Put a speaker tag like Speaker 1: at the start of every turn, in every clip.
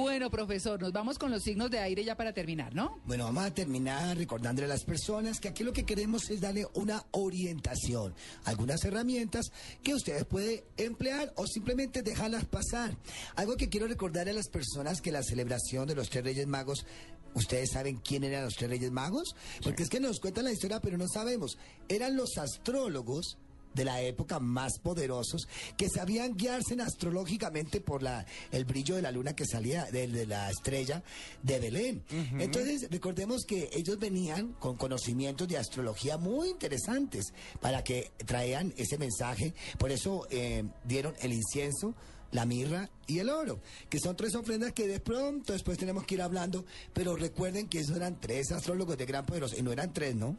Speaker 1: Bueno, profesor, nos vamos con los signos de aire ya para terminar, ¿no?
Speaker 2: Bueno, vamos a terminar recordándole a las personas que aquí lo que queremos es darle una orientación, algunas herramientas que ustedes pueden emplear o simplemente dejarlas pasar. Algo que quiero recordar a las personas que la celebración de los tres Reyes Magos ¿Ustedes saben quién eran los tres Reyes Magos? Porque es que nos cuentan la historia, pero no sabemos. Eran los astrólogos de la época más poderosos que sabían guiarse astrológicamente por la el brillo de la luna que salía de, de la estrella de Belén. Entonces, recordemos que ellos venían con conocimientos de astrología muy interesantes para que traían ese mensaje. Por eso eh, dieron el incienso la mirra y el oro, que son tres ofrendas que de pronto después tenemos que ir hablando, pero recuerden que esos eran tres astrólogos de gran poderoso, y no eran tres, ¿no?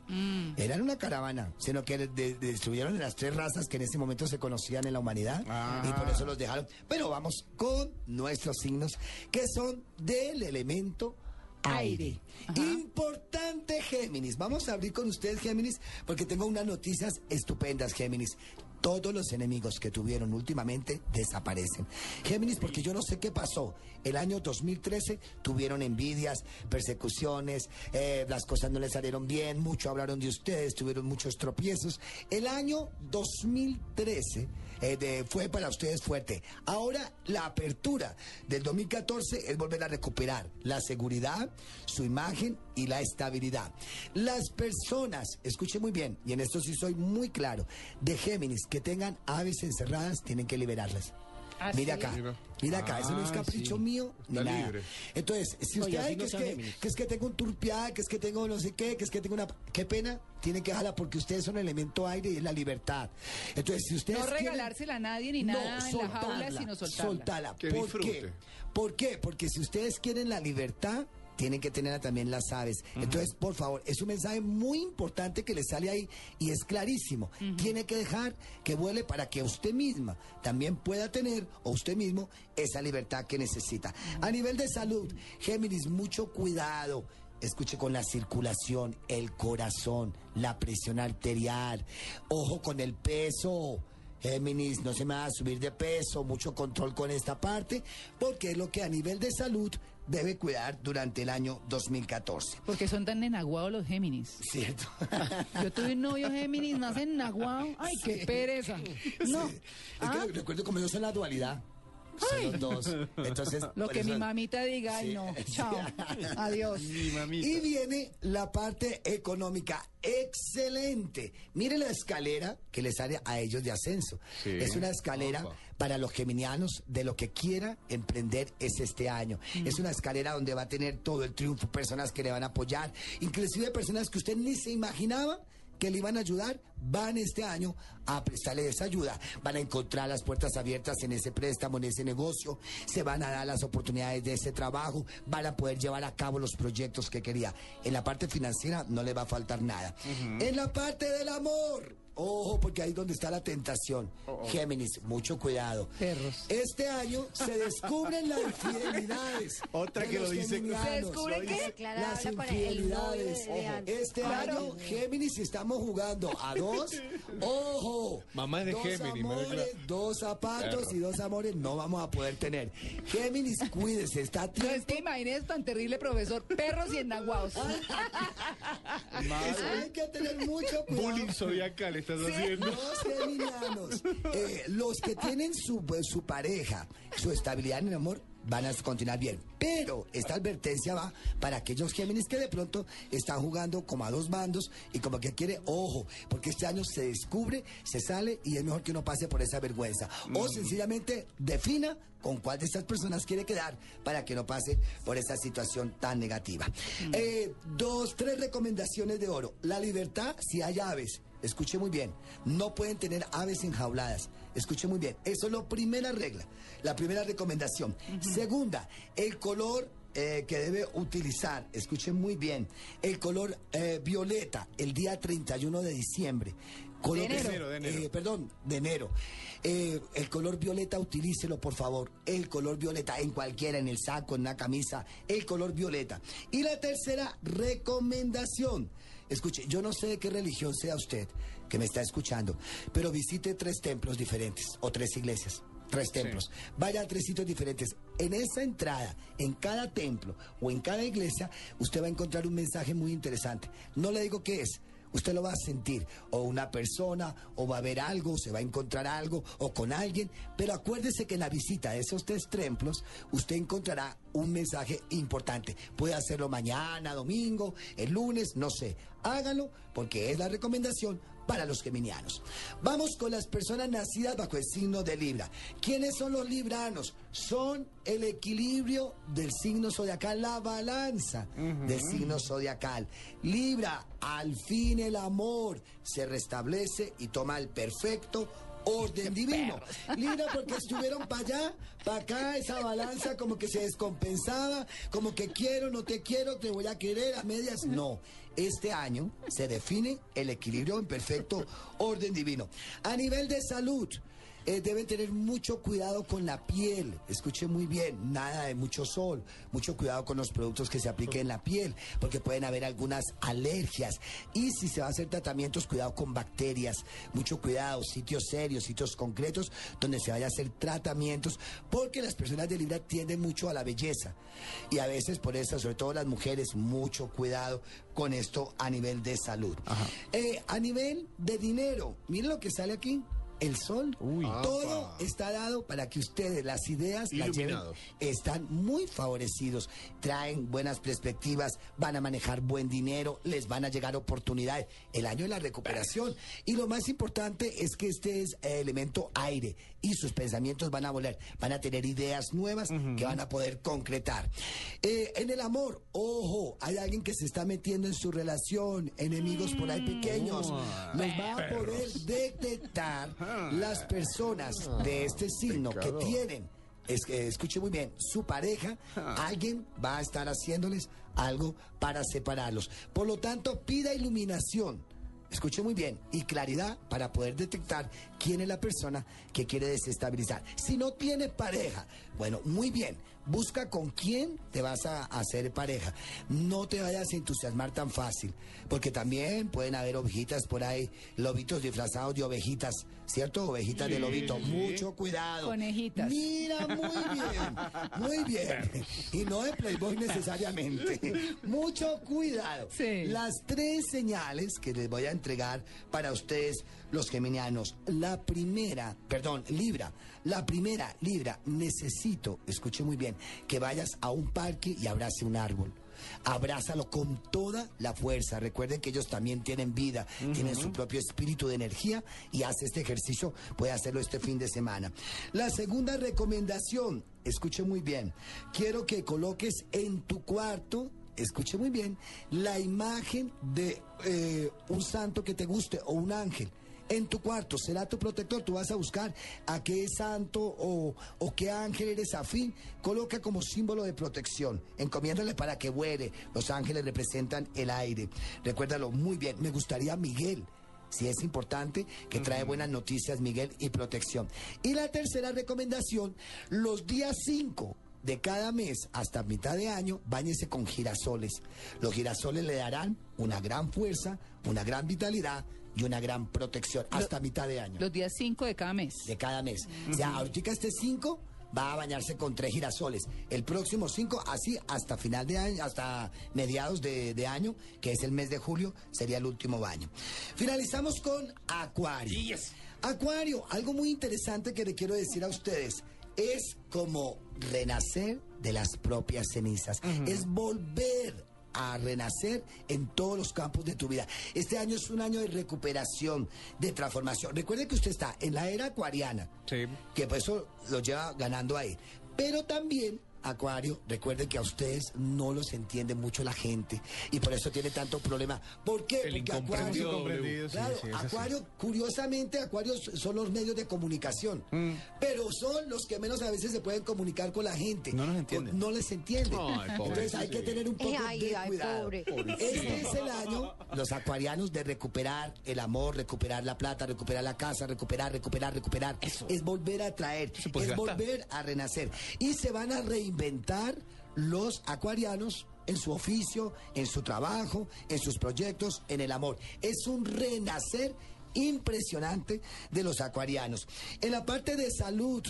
Speaker 2: Eran una caravana, sino que de- de- destruyeron las tres razas que en ese momento se conocían en la humanidad, y por eso los dejaron. Pero vamos con nuestros signos, que son del elemento aire. Importante Géminis. Vamos a abrir con ustedes Géminis porque tengo unas noticias estupendas Géminis. Todos los enemigos que tuvieron últimamente desaparecen. Géminis, porque yo no sé qué pasó. El año 2013 tuvieron envidias, persecuciones, eh, las cosas no les salieron bien, mucho hablaron de ustedes, tuvieron muchos tropiezos. El año 2013 eh, fue para ustedes fuerte. Ahora la apertura del 2014 es volver a recuperar la seguridad, su imagen y la estabilidad. Las personas, escuche muy bien, y en esto sí soy muy claro, de Géminis que tengan aves encerradas tienen que liberarlas.
Speaker 1: ¿Ah,
Speaker 2: Mira
Speaker 1: sí?
Speaker 2: acá, mira acá, eso no es capricho mío ni
Speaker 3: Está
Speaker 2: nada.
Speaker 3: libre.
Speaker 2: Entonces, si usted ay, que es que, que es que tengo un turpial, que es que tengo no sé qué, que es que tengo una qué pena, tiene que dejarla porque ustedes son el elemento aire y es la libertad. Entonces, si ustedes
Speaker 1: No
Speaker 2: quieren-
Speaker 1: regalársela a nadie ni nada en la jaula, sino soltarla.
Speaker 2: soltala.
Speaker 3: Que
Speaker 2: ¿Por
Speaker 3: disfrute.
Speaker 2: qué? ¿Por qué? Porque si ustedes quieren la libertad, tienen que tener también las aves. Entonces, por favor, es un mensaje muy importante que le sale ahí y es clarísimo. Tiene que dejar que vuele para que usted misma también pueda tener, o usted mismo, esa libertad que necesita. A nivel de salud, Géminis, mucho cuidado. Escuche con la circulación, el corazón, la presión arterial. Ojo con el peso. Géminis, no se me va a subir de peso, mucho control con esta parte, porque es lo que a nivel de salud debe cuidar durante el año 2014.
Speaker 1: Porque son tan enaguados los Géminis.
Speaker 2: ¿Cierto?
Speaker 1: Yo tuve un novio Géminis, más enaguado. Ay, qué pereza. No.
Speaker 2: Es
Speaker 1: Ah,
Speaker 2: que recuerdo como yo soy la dualidad. Son los dos. Entonces,
Speaker 1: Lo que
Speaker 2: eso-
Speaker 1: mi mamita diga, ay
Speaker 2: Sí,
Speaker 1: no. Chao. Adiós.
Speaker 3: Mi mamita.
Speaker 2: Y viene la parte económica. Excelente. Mire la escalera que les sale a ellos de ascenso.
Speaker 3: Sí.
Speaker 2: Es una escalera
Speaker 3: Opa.
Speaker 2: Para los geminianos de lo que quiera emprender es este año. Es una escalera donde va a tener todo el triunfo, personas que le van a apoyar, inclusive personas que usted ni se imaginaba que le iban a ayudar, van este año a prestarle esa ayuda. Van a encontrar las puertas abiertas en ese préstamo, en ese negocio, se van a dar las oportunidades de ese trabajo, van a poder llevar a cabo los proyectos que quería. En la parte financiera no le va a faltar nada. En la parte del amor, ojo, porque ahí es donde está la tentación. Géminis, mucho cuidado.
Speaker 1: Perros.
Speaker 2: Este año se descubren las infidelidades.
Speaker 3: Otra que lo dice-.
Speaker 1: ¿Se descubre qué?
Speaker 2: Las infidelidades. Este año, Géminis, estamos jugando a dos. Ojo.
Speaker 3: Mamá de
Speaker 2: dos
Speaker 3: Géminis, madre
Speaker 2: dos zapatos
Speaker 3: Claro.
Speaker 2: y dos amores no vamos a poder tener. Géminis, cuídese, está a
Speaker 1: No
Speaker 2: tiempo.
Speaker 1: es que imagínese tan terrible, profesor. Perros y enaguados.
Speaker 2: Hay que tener mucho cuidado.
Speaker 3: Bullying zodiacal estás haciendo.
Speaker 2: Los geminianos, eh, los que tienen su, pues, su pareja, su estabilidad en el amor, van a continuar bien. Pero esta advertencia va para aquellos Géminis que de pronto están jugando como a dos bandos y como que quiere, ojo, porque este año se descubre, se sale y es mejor que uno pase por esa vergüenza. O sencillamente defina con cuál de estas personas quiere quedar para que no pase por esa situación tan negativa. Eh, dos, tres recomendaciones de oro. La libertad, si hay aves escuche muy bien, no pueden tener aves enjauladas. Escuche muy bien, eso es la primera regla, la primera recomendación. Segunda, el color eh, que debe utilizar, escuchen muy bien, el color eh, violeta el día 31 de diciembre. Color
Speaker 1: De enero.
Speaker 3: De enero,
Speaker 2: eh, perdón, de enero. Eh, el color violeta, utilícelo por favor. El color violeta en cualquiera, en el saco, en una camisa, el color violeta. Y la tercera recomendación. Escuche, yo no sé de qué religión sea usted que me está escuchando, pero visite tres templos diferentes o tres iglesias. Tres templos. Vaya a tres sitios diferentes. En esa entrada, en cada templo o en cada iglesia, usted va a encontrar un mensaje muy interesante. No le digo qué es, Usted lo va a sentir, o una persona, o va a ver algo, se va a encontrar algo, o con alguien, pero acuérdese que en la visita de esos tres templos, usted encontrará un mensaje importante. Puede hacerlo mañana, domingo, el lunes, no sé. Hágalo porque es la recomendación para los geminianos. Vamos con las personas nacidas bajo el signo de Libra. ¿Quiénes son los libranos? Son el equilibrio del signo zodiacal, la balanza del signo zodiacal. Libra, al fin el amor se restablece y toma el perfecto orden divino. Libra porque estuvieron para allá, para acá, esa balanza como que se descompensaba, como que quiero, no te quiero, te voy a querer a medias. No, este año se define el equilibrio en perfecto orden divino. A nivel de salud, eh, deben tener mucho cuidado con la piel. Escuche muy bien, nada de mucho sol, mucho cuidado con los productos que se apliquen en la piel, porque pueden haber algunas alergias. Y si se va a hacer tratamientos, cuidado con bacterias, mucho cuidado, sitios serios, sitios concretos donde se vaya a hacer tratamientos, porque las personas de Libra tienden mucho a la belleza. Y a veces por eso, sobre todo las mujeres, mucho cuidado con esto a nivel de salud. Eh, a nivel de dinero, miren lo que sale aquí. El sol, todo está dado para que ustedes las ideas las lleven. Están muy favorecidos, traen buenas perspectivas, van a manejar buen dinero, les van a llegar oportunidades. El año de la recuperación. Y lo más importante es que este es eh, elemento aire y sus pensamientos van a volar, van a tener ideas nuevas que van a poder concretar. Eh, en el amor, ojo, hay alguien que se está metiendo en su relación, enemigos por ahí pequeños, los va a poder detectar las personas de este signo que tienen es que escuche muy bien, su pareja, alguien va a estar haciéndoles algo para separarlos. Por lo tanto, pida iluminación. Escuche muy bien y claridad para poder detectar quién es la persona que quiere desestabilizar. Si no tiene pareja, bueno, muy bien, busca con quién te vas a hacer pareja. No te vayas a entusiasmar tan fácil, porque también pueden haber ovejitas por ahí, lobitos disfrazados de ovejitas, ¿cierto? Ovejitas de lobito. Mucho cuidado.
Speaker 1: Conejitas.
Speaker 2: Mira, muy bien, muy bien. Y no de Playboy necesariamente. Mucho cuidado.
Speaker 1: Sí.
Speaker 2: Las tres señales que les voy a entregar para ustedes, los geminianos. La primera, perdón, Libra. La primera, Libra, necesito, escuche muy bien, que vayas a un parque y abrace un árbol. Abrázalo con toda la fuerza. Recuerden que ellos también tienen vida, tienen su propio espíritu de energía y hace este ejercicio, puede hacerlo este fin de semana. La segunda recomendación, escuche muy bien, quiero que coloques en tu cuarto escuche muy bien, la imagen de eh, un santo que te guste o un ángel. En tu cuarto será tu protector. Tú vas a buscar a qué santo o, o qué ángel eres afín. Coloca como símbolo de protección. Encomiéndale para que vuele. Los ángeles representan el aire. Recuérdalo muy bien. Me gustaría Miguel. Si es importante, que trae buenas noticias, Miguel, y protección. Y la tercera recomendación, los días 5 de cada mes hasta mitad de año, báñese con girasoles. Los girasoles le darán una gran fuerza, una gran vitalidad y una gran protección hasta mitad de año.
Speaker 1: Los días 5 de cada mes.
Speaker 2: De cada mes. O sea, ahorita este 5 va a bañarse con tres girasoles. El próximo 5, así hasta final de año, hasta mediados de, de año, que es el mes de julio, sería el último baño. Finalizamos con Acuario. Acuario, algo muy interesante que le quiero decir a ustedes. Es como renacer de las propias cenizas. Es volver a renacer en todos los campos de tu vida. Este año es un año de recuperación, de transformación. Recuerde que usted está en la era acuariana,
Speaker 3: Sí.
Speaker 2: que por eso lo lleva ganando ahí. Pero también Acuario, recuerden que a ustedes no los entiende mucho la gente y por eso tiene tanto problema. ¿Por qué?
Speaker 3: El
Speaker 2: Porque
Speaker 3: incomprendido,
Speaker 2: Acuario, claro,
Speaker 3: sí, así.
Speaker 2: Acuario, curiosamente, Acuarios son los medios de comunicación,
Speaker 3: Mm.
Speaker 2: pero son los que menos a veces se pueden comunicar con la gente.
Speaker 3: No nos entienden.
Speaker 2: No les entienden.
Speaker 3: Ay,
Speaker 2: Entonces hay que tener un poco
Speaker 4: Ay,
Speaker 2: de
Speaker 4: ay,
Speaker 2: cuidado.
Speaker 4: pobre.
Speaker 2: Este es el año, los acuarianos, de recuperar el amor, recuperar la plata, recuperar la casa, recuperar, recuperar, recuperar. Es volver a traer, es
Speaker 3: gastar.
Speaker 2: volver a renacer. Y se van a reinventar los acuarianos en su oficio, en su trabajo, en sus proyectos, en el amor. Es un renacer impresionante de los acuarianos. En la parte de salud,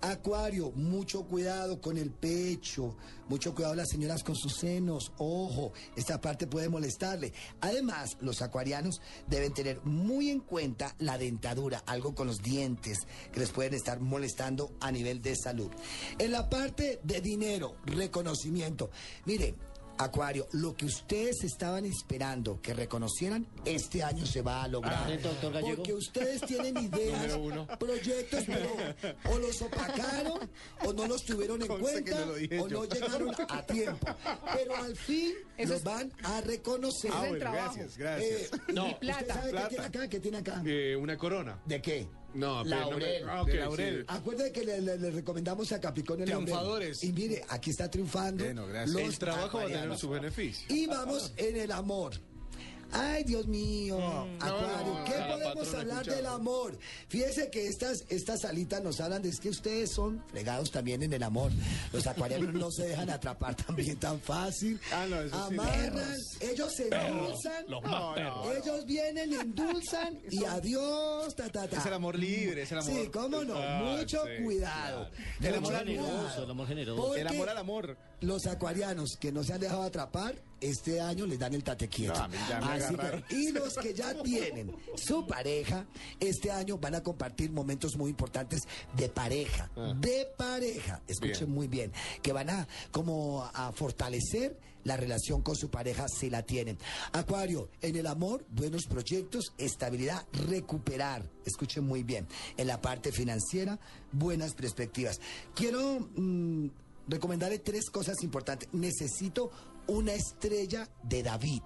Speaker 2: Acuario, mucho cuidado con el pecho, mucho cuidado las señoras con sus senos, ojo, esta parte puede molestarle. Además, los acuarianos deben tener muy en cuenta la dentadura, algo con los dientes que les pueden estar molestando a nivel de salud. En la parte de dinero, reconocimiento, mire, Acuario, lo que ustedes estaban esperando que reconocieran, este año se va a lograr. Porque ustedes tienen ideas, proyectos, pero o los opacaron, o no los tuvieron en cuenta,
Speaker 3: no
Speaker 2: o
Speaker 3: yo.
Speaker 2: no llegaron a tiempo. Pero al fin
Speaker 1: Eso
Speaker 2: los
Speaker 1: es-
Speaker 2: van a reconocer.
Speaker 3: Ah, bueno, gracias, gracias.
Speaker 2: Eh,
Speaker 1: No.
Speaker 2: ¿Usted
Speaker 1: Plata.
Speaker 2: sabe qué tiene acá? ¿Qué tiene acá?
Speaker 3: Eh, una corona.
Speaker 2: ¿De qué?
Speaker 3: No, pero no me-
Speaker 2: Laurel.
Speaker 3: ah, Laurel.
Speaker 2: Acuérdense que le, le- le recomendamos a Capricornio el laurel.
Speaker 3: Triunfadores.
Speaker 2: Y mire, aquí está triunfando.
Speaker 3: Bueno, gracias.
Speaker 2: los
Speaker 3: El trabajo va a tener su beneficio.
Speaker 2: Y vamos en el amor. Ay, Dios mío, Acuario,
Speaker 3: no,
Speaker 2: ¿qué
Speaker 3: no,
Speaker 2: podemos hablar del amor? Fíjese que estas, estas salitas nos hablan de es que ustedes son fregados también en el amor. Los acuarianos no se dejan atrapar también tan fácil.
Speaker 3: Ah, no, eso sí.
Speaker 2: Amarran, ellos se endulzan. Ellos vienen, endulzan y adiós, ta, ta, ta.
Speaker 3: Es el amor libre, es el amor.
Speaker 2: Sí, cómo no,
Speaker 3: Ah,
Speaker 2: mucho
Speaker 3: sí,
Speaker 2: cuidado.
Speaker 3: El
Speaker 2: Mucho
Speaker 3: amor negocio,
Speaker 5: el amor generoso.
Speaker 3: El amor al amor.
Speaker 2: Los acuarianos que no se han dejado atrapar, este año les dan el tate quieto.
Speaker 3: No, a mí ya me
Speaker 2: Así
Speaker 3: agarraron.
Speaker 2: que- y los que ya tienen su pareja, este año van a compartir momentos muy importantes de pareja. De pareja. Escuchen
Speaker 3: Ah. Bien.
Speaker 2: muy bien. Que van a como a fortalecer la relación con su pareja si la tienen. Acuario, en el amor, buenos proyectos, estabilidad, recuperar. Escuchen muy bien. En la parte financiera, buenas perspectivas. Quiero mm, recomendarle tres cosas importantes. Necesito una estrella de David.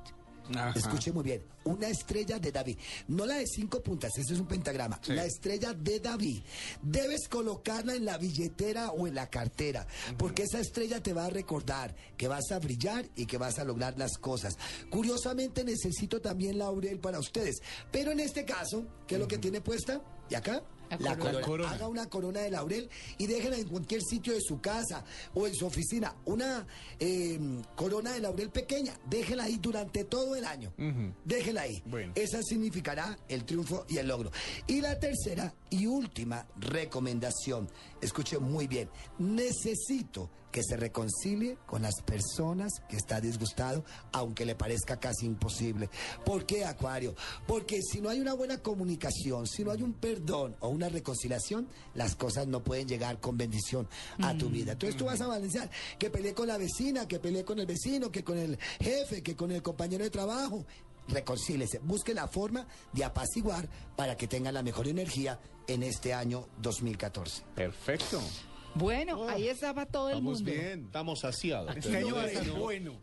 Speaker 3: Ajá.
Speaker 2: Escuche muy bien, una estrella de David, no la de cinco puntas, ese es un pentagrama,
Speaker 3: Sí.
Speaker 2: la estrella de David. Debes colocarla en la billetera o en la cartera, porque esa estrella te va a recordar que vas a brillar y que vas a lograr las cosas. Curiosamente necesito también laurel para ustedes, pero en este caso, ¿qué es lo que tiene puesta? ¿Y acá?
Speaker 1: La corona.
Speaker 3: La corona.
Speaker 2: Haga una corona de laurel y déjenla en cualquier sitio de su casa o en su oficina. Una eh, corona de laurel pequeña, déjela ahí durante todo el año. Déjela ahí.
Speaker 3: Bueno.
Speaker 2: Esa significará el triunfo y el logro. Y la tercera y última recomendación, escuche muy bien, necesito que se reconcilie con las personas que está disgustado, aunque le parezca casi imposible. ¿Por qué, Acuario? Porque si no hay una buena comunicación, si no hay un perdón o una reconciliación, las cosas no pueden llegar con bendición a tu vida. Entonces tú vas a balancear que peleé con la vecina, que peleé con el vecino, que con el jefe, que con el compañero de trabajo. Reconcílese, busque la forma de apaciguar para que tenga la mejor energía en este año 2014.
Speaker 3: Perfecto.
Speaker 1: Bueno, ahí estaba todo el mundo.
Speaker 3: bien.
Speaker 5: Estamos saciados.
Speaker 3: Este año va a ser bueno.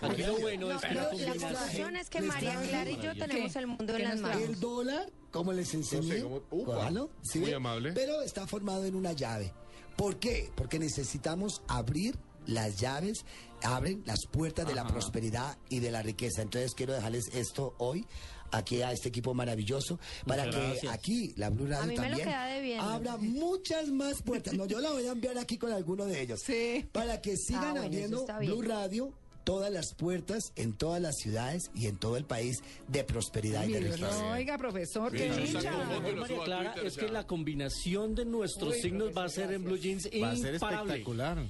Speaker 5: Aquí lo bueno es que la
Speaker 4: La conclusión es que María Clara y yo tenemos
Speaker 1: ¿Qué?
Speaker 4: el mundo
Speaker 1: ¿Qué
Speaker 4: en las
Speaker 1: nos
Speaker 4: manos.
Speaker 2: El dólar, como les enseñé,
Speaker 3: No sé, como- upa.
Speaker 2: cójalo, ¿sí
Speaker 3: Muy amable.
Speaker 2: Pero está formado en una llave. ¿Por qué? Porque necesitamos abrir las llaves, abren las puertas de la prosperidad y de la riqueza. Entonces quiero dejarles esto hoy aquí a este equipo maravilloso para
Speaker 5: Muchas
Speaker 2: que
Speaker 5: gracias.
Speaker 2: aquí la Blue Radio
Speaker 4: A mí me lo
Speaker 2: también abra muchas más puertas. No, yo la voy a enviar aquí con alguno de ellos.
Speaker 1: Sí.
Speaker 2: Para que sigan
Speaker 4: Ah, bueno, eso
Speaker 2: abriendo. Blue Radio todas las puertas en todas las ciudades y en todo el país de prosperidad y de riqueza.
Speaker 1: no, oiga, profesor,
Speaker 3: Sí,
Speaker 1: qué dicha.
Speaker 5: María Clara,
Speaker 3: Twitter
Speaker 5: es que
Speaker 3: ya.
Speaker 5: la combinación de nuestros signos va a ser en Blue Jeans
Speaker 3: Va a ser espectacular.